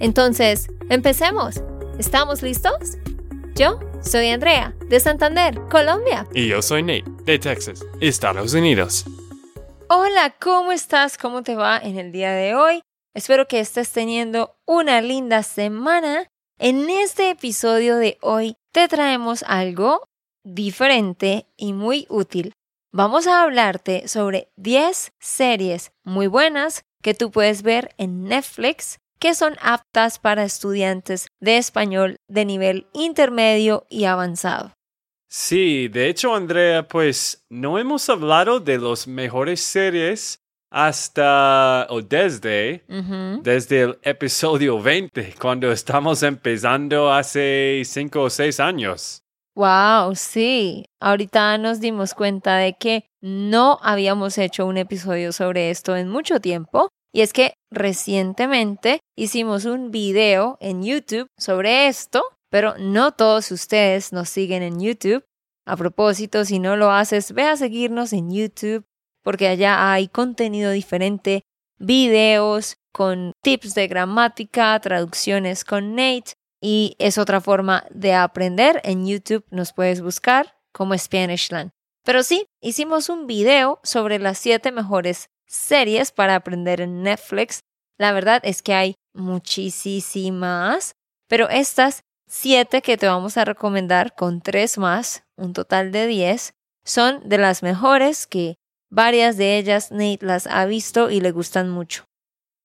Entonces, empecemos. ¿Estamos listos? Yo soy Andrea, de Santander, Colombia. Y yo soy Nate, de Texas, Estados Unidos. Hola, ¿cómo estás? ¿Cómo te va en el día de hoy? Espero que estés teniendo una linda semana. En este episodio de hoy te traemos algo diferente y muy útil. Vamos a hablarte sobre 10 series muy buenas que tú puedes ver en Netflix que son aptas para estudiantes de español de nivel intermedio y avanzado. Sí, de hecho, Andrea, pues no hemos hablado de las mejores series hasta o desde, desde el episodio 20, cuando estamos empezando hace 5 o 6 años. Wow, sí. Ahorita nos dimos cuenta de que no habíamos hecho un episodio sobre esto en mucho tiempo. Y es que recientemente hicimos un video en YouTube sobre esto, pero no todos ustedes nos siguen en YouTube. A propósito, si no lo haces, ve a seguirnos en YouTube porque allá hay contenido diferente, videos con tips de gramática, traducciones con Nate y es otra forma de aprender. En YouTube nos puedes buscar como Spanishland. Pero sí, hicimos un video sobre las siete mejores series para aprender en Netflix. La verdad es que hay muchísimas, pero estas siete que te vamos a recomendar con tres más, un total de diez, son de las mejores que varias de ellas Nate las ha visto y le gustan mucho.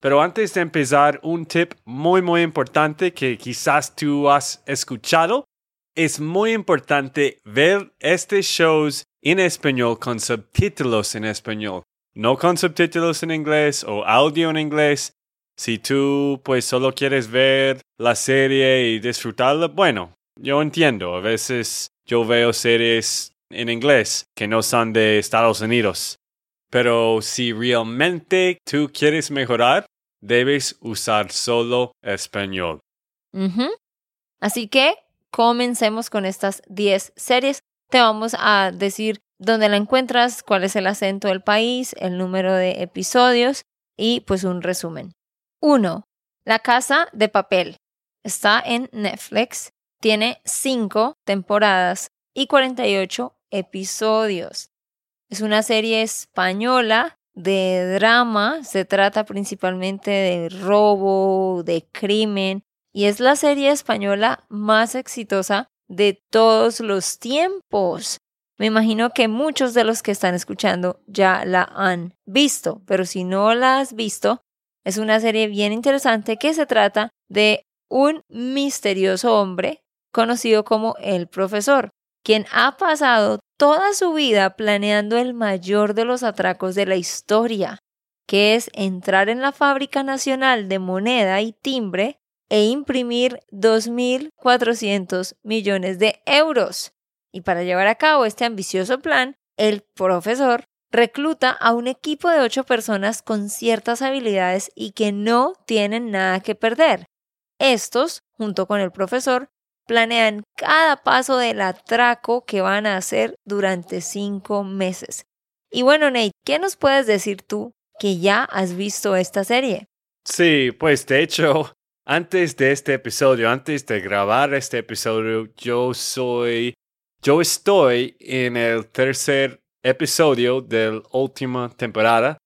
Pero antes de empezar, un tip muy, muy importante que quizás tú has escuchado. Es muy importante ver estos shows en español con subtítulos en español, no con subtítulos en inglés o audio en inglés. Si tú pues solo quieres ver la serie y disfrutarla, bueno, yo entiendo, a veces yo veo series en inglés que no son de Estados Unidos. Pero si realmente tú quieres mejorar, debes usar solo español. Así que comencemos con estas 10 series. Te vamos a decir dónde la encuentras, cuál es el acento del país, el número de episodios y pues un resumen. 1. La Casa de Papel. Está en Netflix. Tiene 5 temporadas y 48 episodios. Es una serie española de drama, se trata principalmente de robo, de crimen, y es la serie española más exitosa de todos los tiempos. Me imagino que muchos de los que están escuchando ya la han visto, pero si no la has visto, es una serie bien interesante que se trata de un misterioso hombre conocido como el profesor, quien ha pasado toda su vida planeando el mayor de los atracos de la historia, que es entrar en la Fábrica Nacional de Moneda y Timbre e imprimir 2.400 millones de euros. Y para llevar a cabo este ambicioso plan, el profesor recluta a un equipo de ocho personas con ciertas habilidades y que no tienen nada que perder. Estos, junto con el profesor, planean cada paso del atraco que van a hacer durante cinco meses. Y bueno, Nate, ¿qué nos puedes decir tú que ya has visto esta serie? Sí, pues de hecho, antes de este episodio, antes de grabar este episodio, yo soy, yo estoy en el tercer episodio de la última temporada,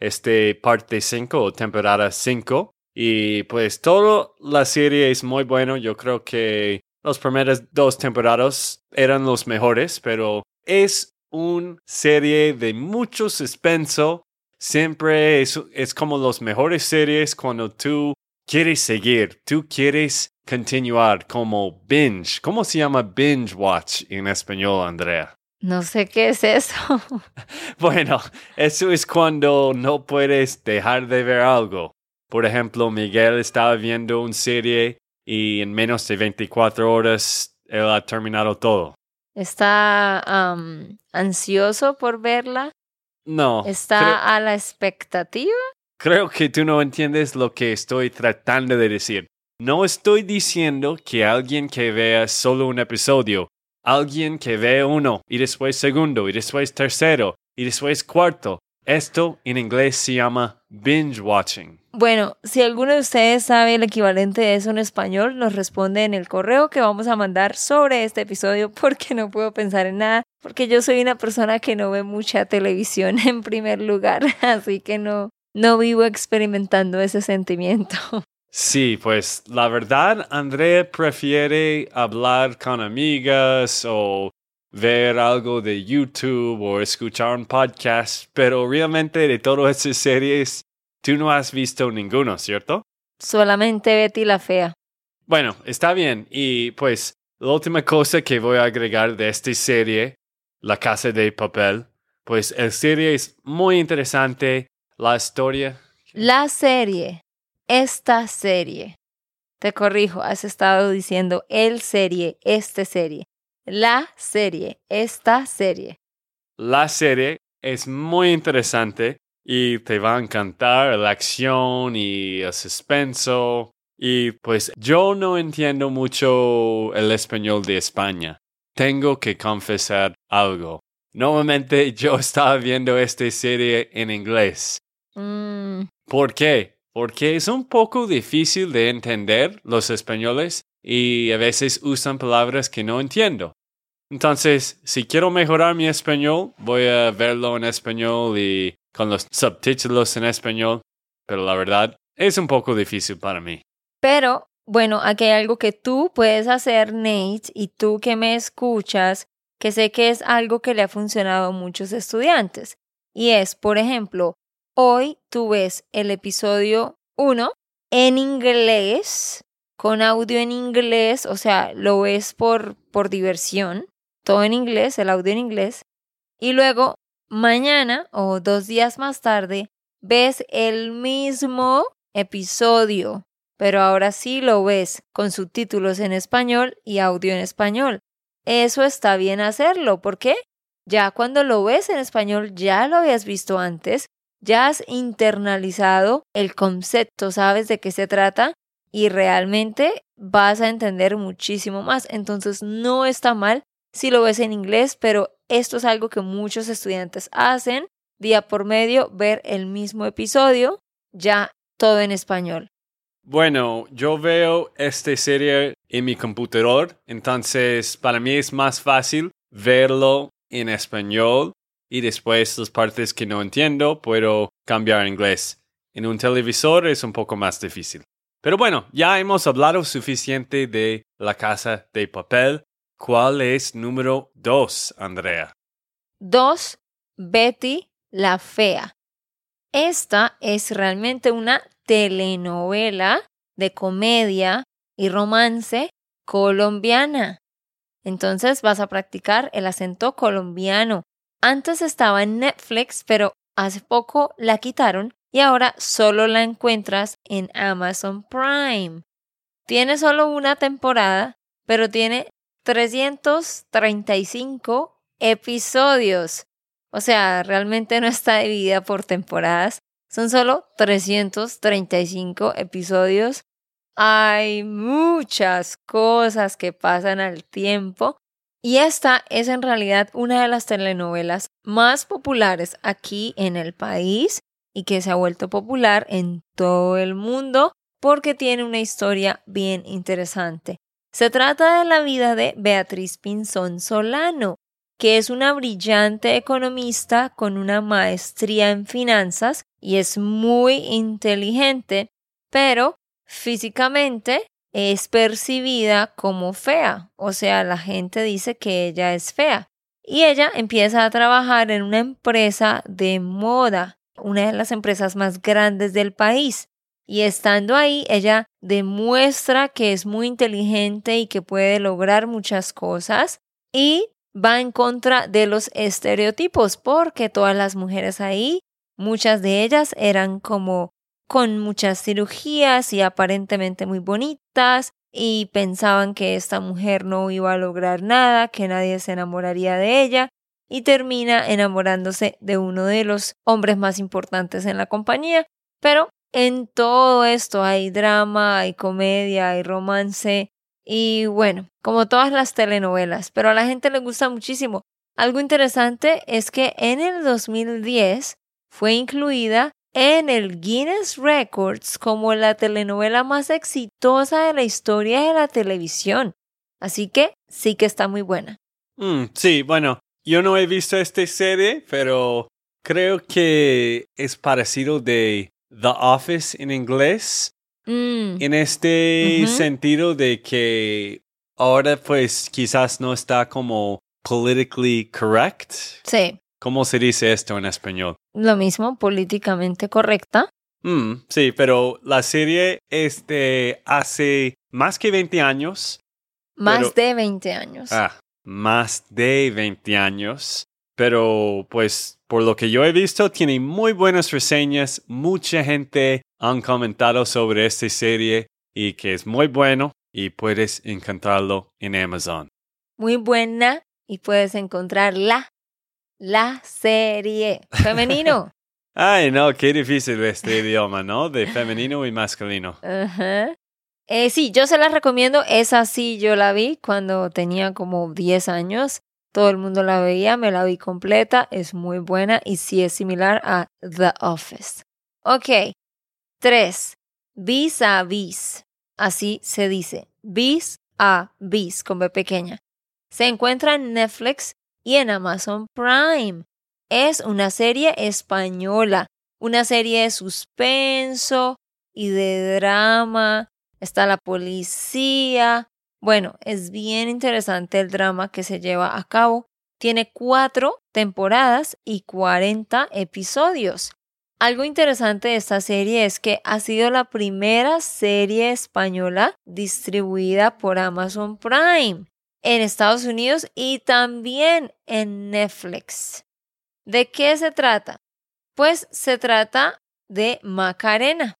este parte 5 o temporada 5. Y pues toda la serie es muy bueno. Yo creo que las primeras dos temporadas eran los mejores, pero es una serie de mucho suspenso. Siempre es, es como las mejores series cuando tú quieres seguir, tú quieres continuar como binge. ¿Cómo se llama binge watch en español, Andrea? No sé qué es eso. bueno, eso es cuando no puedes dejar de ver algo. Por ejemplo, Miguel estaba viendo una serie y en menos de 24 horas él ha terminado todo. ¿Está ansioso por verla? No. ¿Está a la expectativa? Creo que tú no entiendes lo que estoy tratando de decir. No estoy diciendo que alguien que vea solo un episodio, alguien que vea uno y después segundo y después tercero y después cuarto, esto en inglés se llama binge watching. Bueno, si alguno de ustedes sabe el equivalente de eso en español, nos responde en el correo que vamos a mandar sobre este episodio porque no puedo pensar en nada, porque yo soy una persona que no ve mucha televisión en primer lugar, así que no, no vivo experimentando ese sentimiento. Sí, pues la verdad, Andrea prefiere hablar con amigas o ver algo de YouTube o escuchar un podcast, pero realmente de todas esas series, tú no has visto ninguno, ¿cierto? Solamente Betty la Fea. Bueno, está bien. Y pues la última cosa que voy a agregar de esta serie, La Casa de Papel, pues la serie es muy interesante, la historia. La serie, esta serie. Te corrijo, has estado diciendo el serie, esta serie la serie, esta serie. La serie es muy interesante y te va a encantar la acción y el suspenso. Y pues yo no entiendo mucho el español de España. Tengo que confesar algo. Normalmente yo estaba viendo esta serie en inglés. Mm. ¿Por qué? Porque es un poco difícil de entender los españoles y a veces usan palabras que no entiendo. Entonces, si quiero mejorar mi español, voy a verlo en español y con los subtítulos en español, pero la verdad es un poco difícil para mí. Pero, bueno, aquí hay algo que tú puedes hacer, Nate, y tú que me escuchas, que sé que es algo que le ha funcionado a muchos estudiantes. Y es, por ejemplo, hoy tú ves el episodio 1 en inglés con audio en inglés, o sea, lo ves por, por diversión, todo en inglés, el audio en inglés, y luego mañana o dos días más tarde ves el mismo episodio, pero ahora sí lo ves con subtítulos en español y audio en español. Eso está bien hacerlo, ¿por qué? Ya cuando lo ves en español ya lo habías visto antes, ya has internalizado el concepto, sabes de qué se trata y realmente vas a entender muchísimo más. Entonces no está mal si lo ves en inglés, pero esto es algo que muchos estudiantes hacen día por medio, ver el mismo episodio, ya todo en español. Bueno, yo veo esta serie en mi computador, entonces para mí es más fácil verlo en español y después las partes que no entiendo puedo cambiar a inglés. En un televisor es un poco más difícil. Pero bueno, ya hemos hablado suficiente de la casa de papel. ¿Cuál es número dos, Andrea? Dos, Betty la Fea. Esta es realmente una telenovela de comedia y romance colombiana. Entonces vas a practicar el acento colombiano. Antes estaba en Netflix, pero hace poco la quitaron y ahora solo la encuentras en Amazon Prime. Tiene solo una temporada, pero tiene 335 episodios. O sea, realmente no está dividida por temporadas. Son solo 335 episodios. Hay muchas cosas que pasan al tiempo. Y esta es en realidad una de las telenovelas más populares aquí en el país y que se ha vuelto popular en todo el mundo porque tiene una historia bien interesante. Se trata de la vida de Beatriz Pinzón Solano, que es una brillante economista con una maestría en finanzas y es muy inteligente, pero físicamente es percibida como fea, o sea, la gente dice que ella es fea. Y ella empieza a trabajar en una empresa de moda una de las empresas más grandes del país. Y estando ahí, ella demuestra que es muy inteligente y que puede lograr muchas cosas y va en contra de los estereotipos porque todas las mujeres ahí, muchas de ellas eran como con muchas cirugías y aparentemente muy bonitas y pensaban que esta mujer no iba a lograr nada, que nadie se enamoraría de ella y termina enamorándose de uno de los hombres más importantes en la compañía. Pero en todo esto hay drama, hay comedia, hay romance y bueno, como todas las telenovelas, pero a la gente le gusta muchísimo. Algo interesante es que en el 2010 fue incluida en el Guinness Records como la telenovela más exitosa de la historia de la televisión. Así que sí que está muy buena. Mm, sí, bueno, yo no he visto esta serie, pero creo que es parecido de The Office en inglés. Mm, En este sentido de que ahora pues quizás no está como politically correct. sí, ¿Cómo se dice esto en español? lo mismo, políticamente correcta. Mm, sí, pero la serie es de hace más que 20 años. Más Pero- de 20 años. Ah, más de 20 años. Pero pues por lo que yo he visto tiene muy buenas reseñas. Mucha gente han comentado sobre esta serie y que es muy bueno y puedes encontrarlo en Amazon. Muy buena y puedes encontrarla. La serie. Femenino. Ay, no, qué difícil este idioma, ¿no? De femenino y masculino. Ajá. Eh, sí, yo se la recomiendo. Esa sí, yo la vi cuando tenía como 10 años. Todo el mundo la veía, me la vi completa. Es muy buena y sí es similar a The Office. Ok. 3. Vis a vis. Así se dice. Vis a vis con B pequeña. Se encuentra en Netflix y en Amazon Prime. Es una serie española, una serie de suspenso y de drama. Está la policía. Bueno, es bien interesante el drama que se lleva a cabo. Tiene cuatro temporadas y 40 episodios. Algo interesante de esta serie es que ha sido la primera serie española distribuida por Amazon Prime en Estados Unidos y también en Netflix. ¿De qué se trata? Pues se trata de Macarena.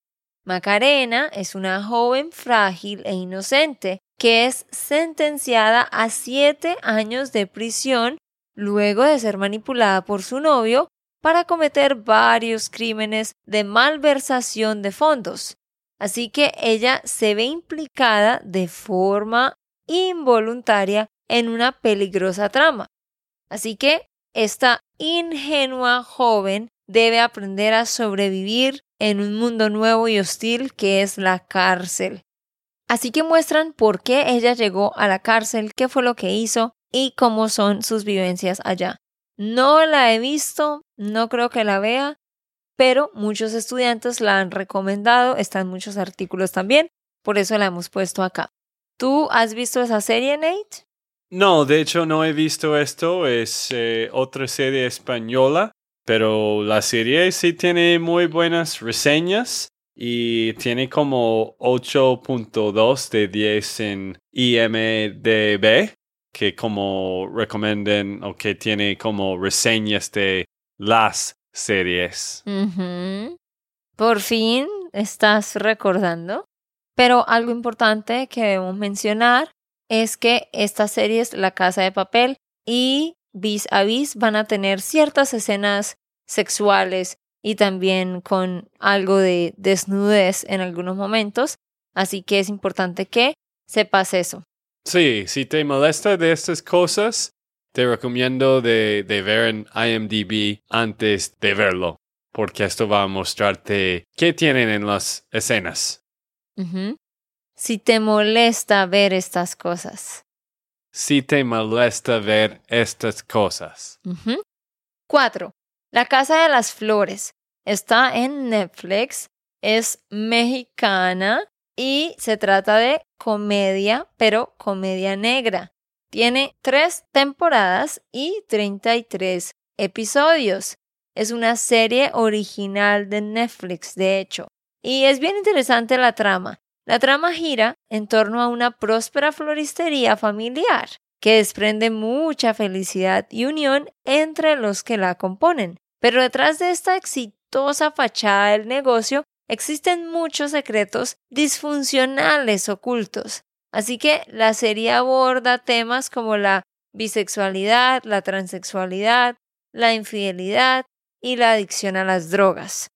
Macarena es una joven frágil e inocente que es sentenciada a siete años de prisión luego de ser manipulada por su novio para cometer varios crímenes de malversación de fondos. Así que ella se ve implicada de forma involuntaria en una peligrosa trama. Así que esta ingenua joven debe aprender a sobrevivir en un mundo nuevo y hostil que es la cárcel. Así que muestran por qué ella llegó a la cárcel, qué fue lo que hizo y cómo son sus vivencias allá. No la he visto, no creo que la vea, pero muchos estudiantes la han recomendado, están muchos artículos también, por eso la hemos puesto acá. ¿Tú has visto esa serie, Nate? No, de hecho no he visto esto. Es eh, otra serie española, pero la serie sí tiene muy buenas reseñas y tiene como 8.2 de 10 en IMDB, que como recomienden o que tiene como reseñas de las series. Por fin estás recordando. Pero algo importante que debemos mencionar es que estas series, La Casa de Papel y Vis a Vis, van a tener ciertas escenas sexuales y también con algo de desnudez en algunos momentos. Así que es importante que sepas eso. Sí, si te molesta de estas cosas, te recomiendo de, de ver en IMDb antes de verlo, porque esto va a mostrarte qué tienen en las escenas. Si te molesta ver estas cosas. Si te molesta ver estas cosas. Ujú. Cuatro. La Casa de las Flores. Está en Netflix. Es mexicana y se trata de comedia, pero comedia negra. Tiene tres temporadas y 33 episodios. Es una serie original de Netflix, de hecho. Y es bien interesante la trama. La trama gira en torno a una próspera floristería familiar que desprende mucha felicidad y unión entre los que la componen. Pero detrás de esta exitosa fachada del negocio existen muchos secretos disfuncionales ocultos. Así que la serie aborda temas como la bisexualidad, la transexualidad, la infidelidad y la adicción a las drogas.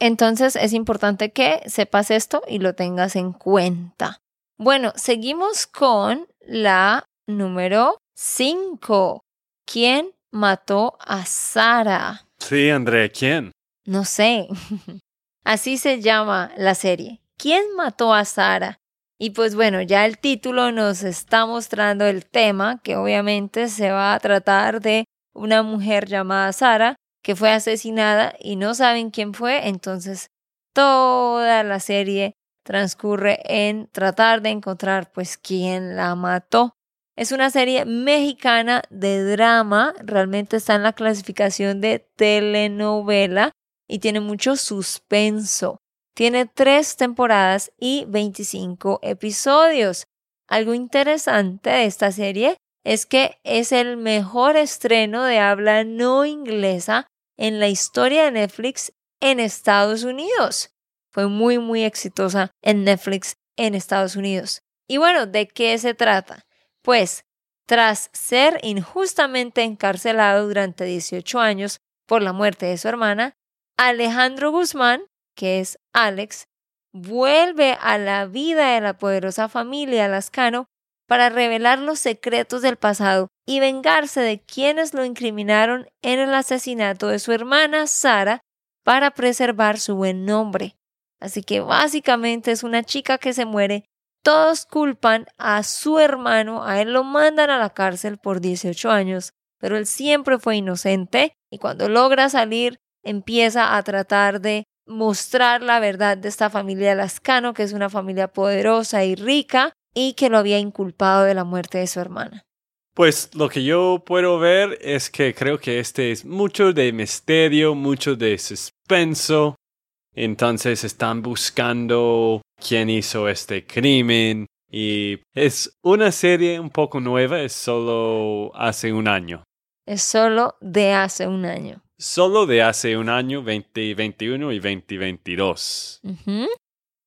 Entonces es importante que sepas esto y lo tengas en cuenta. Bueno, seguimos con la número 5. ¿Quién mató a Sara? Sí, Andrea, ¿quién? No sé. Así se llama la serie. ¿Quién mató a Sara? Y pues bueno, ya el título nos está mostrando el tema, que obviamente se va a tratar de una mujer llamada Sara que fue asesinada y no saben quién fue, entonces toda la serie transcurre en tratar de encontrar pues quién la mató. Es una serie mexicana de drama, realmente está en la clasificación de telenovela y tiene mucho suspenso. Tiene tres temporadas y 25 episodios. Algo interesante de esta serie es que es el mejor estreno de habla no inglesa en la historia de Netflix en Estados Unidos. Fue muy, muy exitosa en Netflix en Estados Unidos. Y bueno, ¿de qué se trata? Pues, tras ser injustamente encarcelado durante 18 años por la muerte de su hermana, Alejandro Guzmán, que es Alex, vuelve a la vida de la poderosa familia Lascano para revelar los secretos del pasado y vengarse de quienes lo incriminaron en el asesinato de su hermana Sara para preservar su buen nombre. Así que básicamente es una chica que se muere. Todos culpan a su hermano, a él lo mandan a la cárcel por 18 años, pero él siempre fue inocente y cuando logra salir empieza a tratar de mostrar la verdad de esta familia Lascano, que es una familia poderosa y rica, y que lo había inculpado de la muerte de su hermana. Pues lo que yo puedo ver es que creo que este es mucho de misterio, mucho de suspenso. Entonces están buscando quién hizo este crimen. Y es una serie un poco nueva, es solo hace un año. Es solo de hace un año. Solo de hace un año, 2021 y 2022.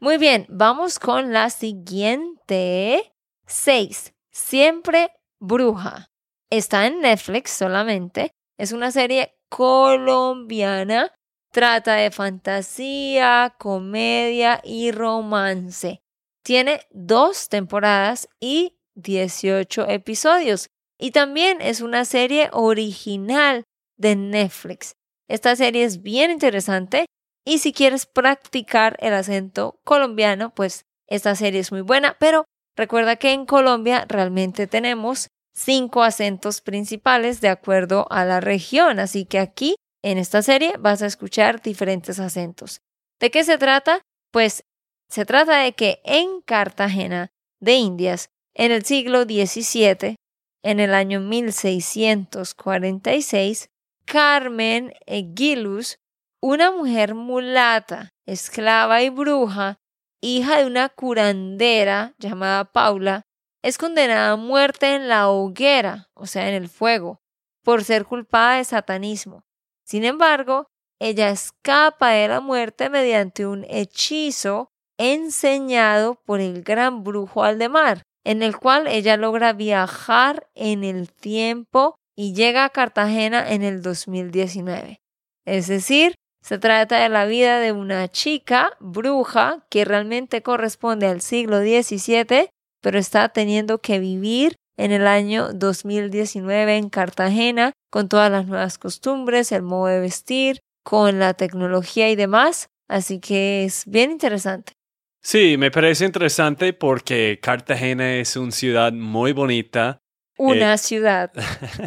Muy bien, vamos con la siguiente. 6. Siempre bruja. Está en Netflix solamente. Es una serie colombiana. Trata de fantasía, comedia y romance. Tiene dos temporadas y 18 episodios. Y también es una serie original de Netflix. Esta serie es bien interesante y si quieres practicar el acento colombiano, pues esta serie es muy buena, pero recuerda que en Colombia realmente tenemos cinco acentos principales de acuerdo a la región, así que aquí en esta serie vas a escuchar diferentes acentos. ¿De qué se trata? Pues se trata de que en Cartagena de Indias, en el siglo XVII, en el año 1646, Carmen Eguilus una mujer mulata, esclava y bruja, hija de una curandera llamada Paula, es condenada a muerte en la hoguera, o sea, en el fuego, por ser culpada de satanismo. Sin embargo, ella escapa de la muerte mediante un hechizo enseñado por el gran brujo Aldemar, en el cual ella logra viajar en el tiempo y llega a Cartagena en el 2019. Es decir, se trata de la vida de una chica bruja que realmente corresponde al siglo XVII, pero está teniendo que vivir en el año 2019 en Cartagena con todas las nuevas costumbres, el modo de vestir, con la tecnología y demás. Así que es bien interesante. Sí, me parece interesante porque Cartagena es una ciudad muy bonita. Una eh, ciudad.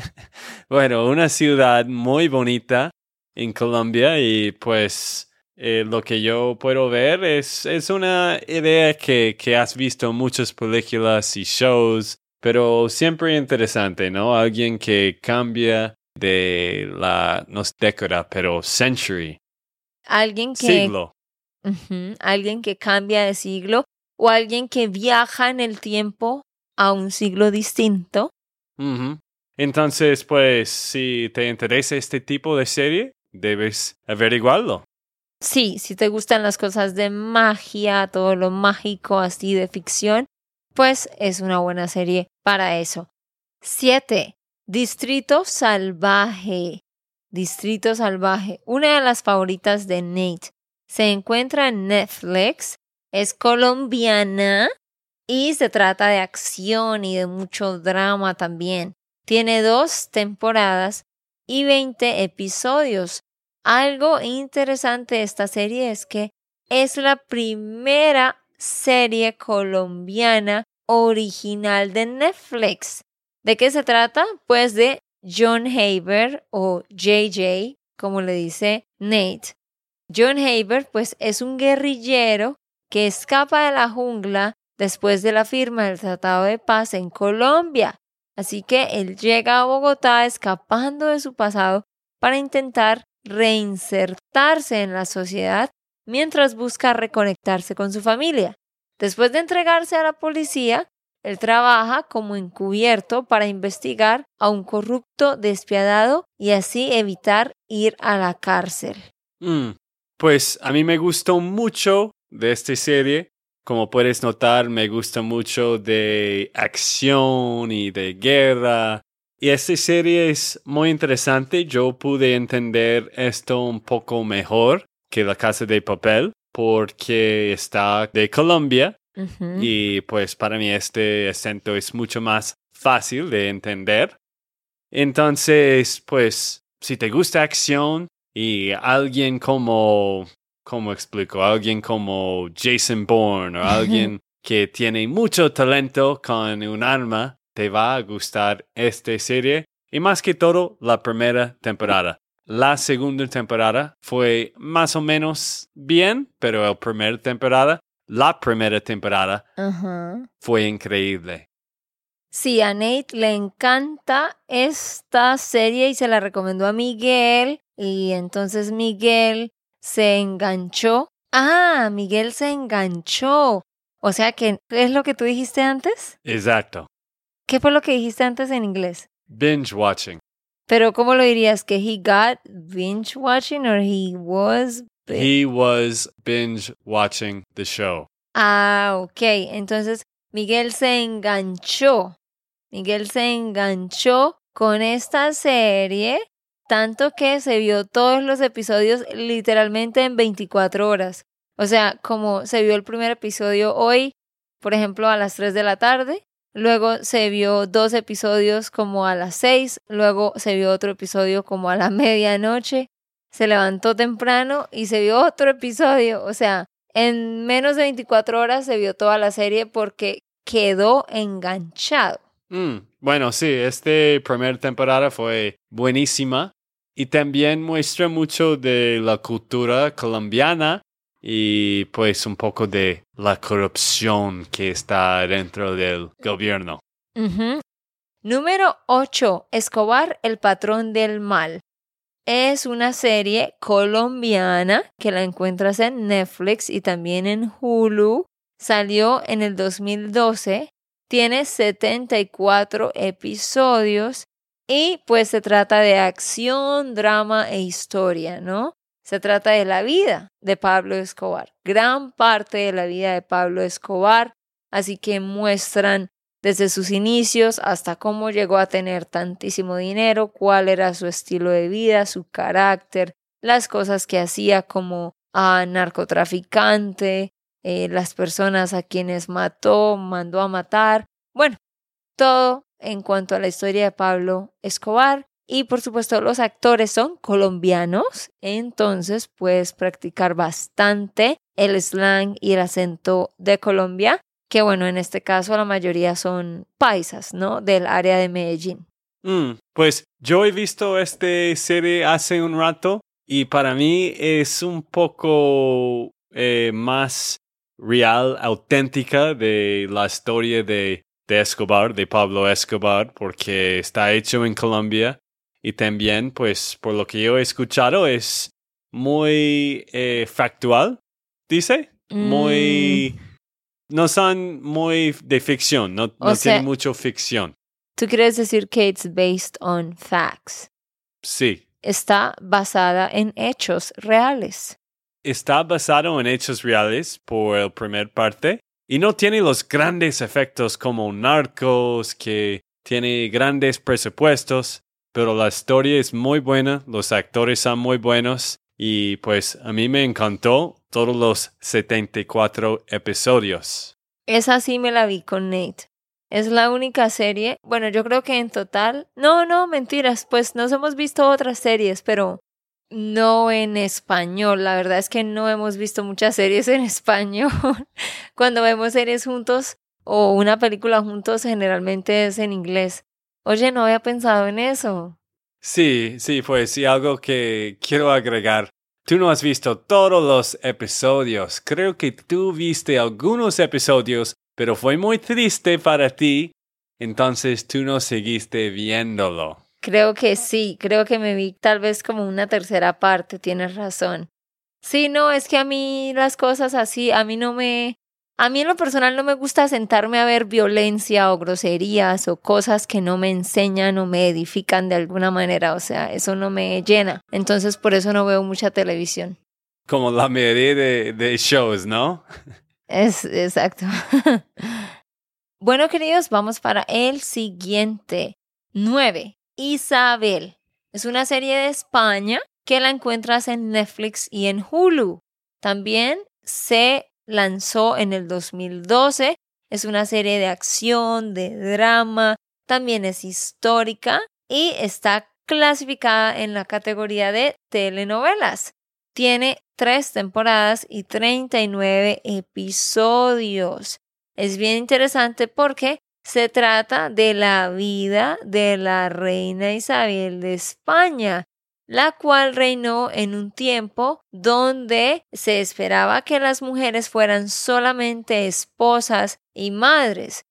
bueno, una ciudad muy bonita en Colombia y pues eh, lo que yo puedo ver es, es una idea que, que has visto en muchas películas y shows, pero siempre interesante, ¿no? Alguien que cambia de la, no es década, pero century. Alguien que... Siglo. alguien que cambia de siglo o alguien que viaja en el tiempo a un siglo distinto. Entonces, pues, si te interesa este tipo de serie, debes averiguarlo. Sí, si te gustan las cosas de magia, todo lo mágico así de ficción, pues es una buena serie para eso. 7. Distrito Salvaje. Distrito Salvaje, una de las favoritas de Nate. Se encuentra en Netflix, es colombiana y se trata de acción y de mucho drama también. Tiene dos temporadas y 20 episodios. Algo interesante de esta serie es que es la primera serie colombiana original de Netflix. ¿De qué se trata? Pues de John Haber o JJ, como le dice Nate. John Haber pues es un guerrillero que escapa de la jungla después de la firma del Tratado de Paz en Colombia. Así que él llega a Bogotá escapando de su pasado para intentar reinsertarse en la sociedad mientras busca reconectarse con su familia. Después de entregarse a la policía, él trabaja como encubierto para investigar a un corrupto despiadado y así evitar ir a la cárcel. Mm, pues a mí me gustó mucho de esta serie. Como puedes notar, me gusta mucho de acción y de guerra. Y esta serie es muy interesante. Yo pude entender esto un poco mejor que La Casa de Papel porque está de Colombia y pues para mí este acento es mucho más fácil de entender. Entonces, pues si te gusta acción y alguien como ¿cómo explico? Alguien como Jason Bourne o alguien que tiene mucho talento con un arma, te va a gustar esta serie. Y más que todo, la primera temporada. La segunda temporada fue más o menos bien, pero la primera temporada, la primera temporada fue increíble. Sí, a Nate le encanta esta serie y se la recomendó a Miguel. Y entonces Miguel se enganchó. Ah, Miguel se enganchó. O sea que, ¿qué es lo que tú dijiste antes? Exacto. ¿Qué fue lo que dijiste antes en inglés? Binge watching. Pero ¿cómo lo dirías? ¿Que he got binge watching or he was? He was binge watching the show. Ah, ok. Entonces, Miguel se enganchó. Miguel se enganchó con esta serie tanto que se vio todos los episodios literalmente en 24 horas. O sea, como se vio el primer episodio hoy, por ejemplo, a las 3 de la tarde, luego se vio dos episodios como a las 6, luego se vio otro episodio como a la medianoche, se levantó temprano y se vio otro episodio. O sea, en menos de 24 horas se vio toda la serie porque quedó enganchado. Mm, bueno, sí, esta primera temporada fue buenísima y también muestra mucho de la cultura colombiana y pues un poco de la corrupción que está dentro del gobierno. Número 8. Escobar, el patrón del mal. Es una serie colombiana que la encuentras en Netflix y también en Hulu. Salió en el 2012. Tiene 74 episodios y pues se trata de acción, drama e historia, ¿no? Se trata de la vida de Pablo Escobar, gran parte de la vida de Pablo Escobar, así que muestran desde sus inicios hasta cómo llegó a tener tantísimo dinero, cuál era su estilo de vida, su carácter, las cosas que hacía como a narcotraficante, eh, las personas a quienes mató, mandó a matar, bueno, todo en cuanto a la historia de Pablo Escobar. Y por supuesto los actores son colombianos, entonces puedes practicar bastante el slang y el acento de Colombia, que bueno, en este caso la mayoría son paisas, ¿no? Del área de Medellín. Mm, pues yo he visto esta serie hace un rato y para mí es un poco eh, más real, auténtica de la historia de de Escobar, de Pablo Escobar, porque está hecho en Colombia y también, pues, por lo que yo he escuchado, es muy eh, factual, dice, muy... Mm. No son muy de ficción, no, no tiene mucho ficción. ¿Tú quieres decir que it's based on facts? Sí. Está basada en hechos reales. está basado en hechos reales por el primer parte y no tiene los grandes efectos como Narcos, que tiene grandes presupuestos, pero la historia es muy buena, los actores son muy buenos y pues a mí me encantó todos los 74 episodios. Esa sí me la vi con Nate. Es la única serie, bueno, yo creo que en total, no, no, mentiras, pues nos hemos visto otras series, pero no en español. La verdad es que no hemos visto muchas series en español. Cuando vemos series juntos o una película juntos, generalmente es en inglés. Oye, no había pensado en eso. Sí, sí, pues sí, algo que quiero agregar. Tú no has visto todos los episodios. Creo que tú viste algunos episodios, pero fue muy triste para ti. Entonces tú no seguiste viéndolo. Creo que sí, creo que me vi tal vez como una tercera parte, tienes razón. Sí, no, es que a mí las cosas así, a mí no me, a mí en lo personal no me gusta sentarme a ver violencia o groserías o cosas que no me enseñan o me edifican de alguna manera, o sea, eso no me llena. Entonces por eso no veo mucha televisión. Como la mayoría de, de shows, ¿no? Es exacto. bueno, queridos, vamos para el siguiente. Nueve. Isabel. Es una serie de España que la encuentras en Netflix y en Hulu. También se lanzó en el 2012. Es una serie de acción, de drama, también es histórica y está clasificada en la categoría de telenovelas. Tiene tres temporadas y 39 episodios. Es bien interesante porque se trata de la vida de la reina Isabel de España, la cual reinó en un tiempo donde se esperaba que las mujeres fueran solamente esposas y madres,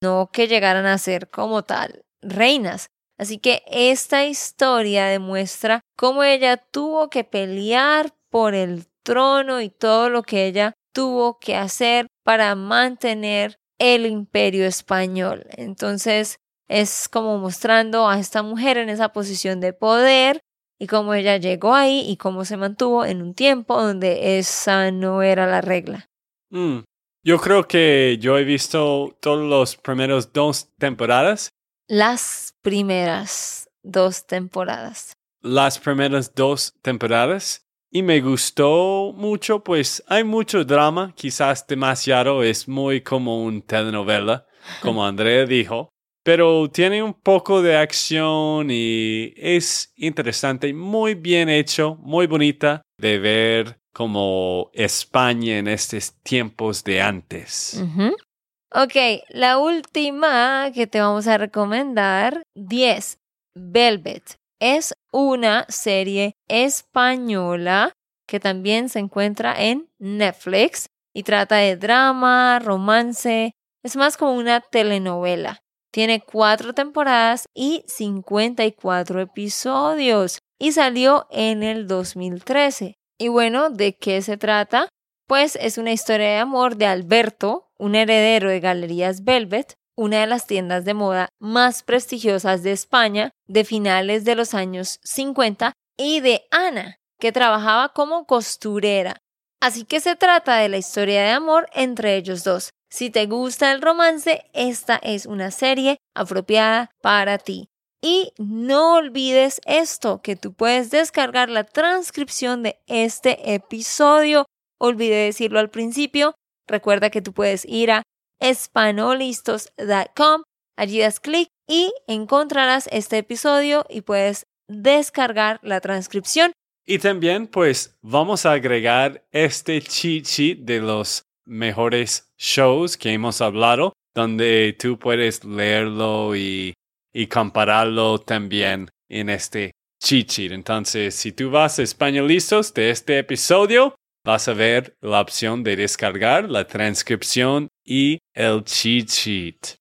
no que llegaran a ser como tal reinas. Así que esta historia demuestra cómo ella tuvo que pelear por el trono y todo lo que ella tuvo que hacer para mantener el imperio español. Entonces es como mostrando a esta mujer en esa posición de poder y cómo ella llegó ahí y cómo se mantuvo en un tiempo donde esa no era la regla. Mm. Yo creo que yo he visto todos los primeros dos temporadas. Las primeras dos temporadas. Las primeras dos temporadas. Y me gustó mucho, pues hay mucho drama, quizás demasiado, es muy como un telenovela, como Andrea dijo, pero tiene un poco de acción y es interesante, muy bien hecho, muy bonita de ver como España en estos tiempos de antes. Ok, la última que te vamos a recomendar, 10, Velvet. Es una serie española que también se encuentra en Netflix y trata de drama, romance, es más como una telenovela. Tiene cuatro temporadas y 54 episodios y salió en el 2013. Y bueno, ¿de qué se trata? Pues es una historia de amor de Alberto, un heredero de Galerías Velvet, una de las tiendas de moda más prestigiosas de España de finales de los años 50, y de Ana, que trabajaba como costurera. Así que se trata de la historia de amor entre ellos dos. Si te gusta el romance, esta es una serie apropiada para ti. Y no olvides esto, que tú puedes descargar la transcripción de este episodio. Olvidé decirlo al principio. Recuerda que tú puedes ir a espanolistos.com. Allí das clic y encontrarás este episodio y puedes descargar la transcripción. Y también, pues, vamos a agregar este cheat sheet de los mejores shows que hemos hablado, donde tú puedes leerlo y, y compararlo también en este cheat sheet. Entonces, si tú vas a Españolistos de este episodio, vas a ver la opción de descargar la transcripción y el cheat sheet.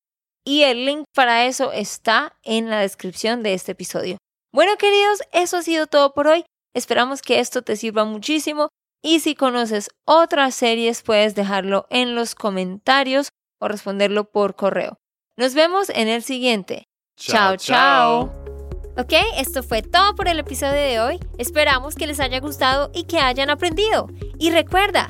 Y el link para eso está en la descripción de este episodio. Bueno, queridos, eso ha sido todo por hoy. Esperamos que esto te sirva muchísimo y si conoces otras series puedes dejarlo en los comentarios o responderlo por correo. Nos vemos en el siguiente. chao. chao. Ok, esto fue todo por el episodio de hoy. Esperamos que les haya gustado y que hayan aprendido. Y recuerda,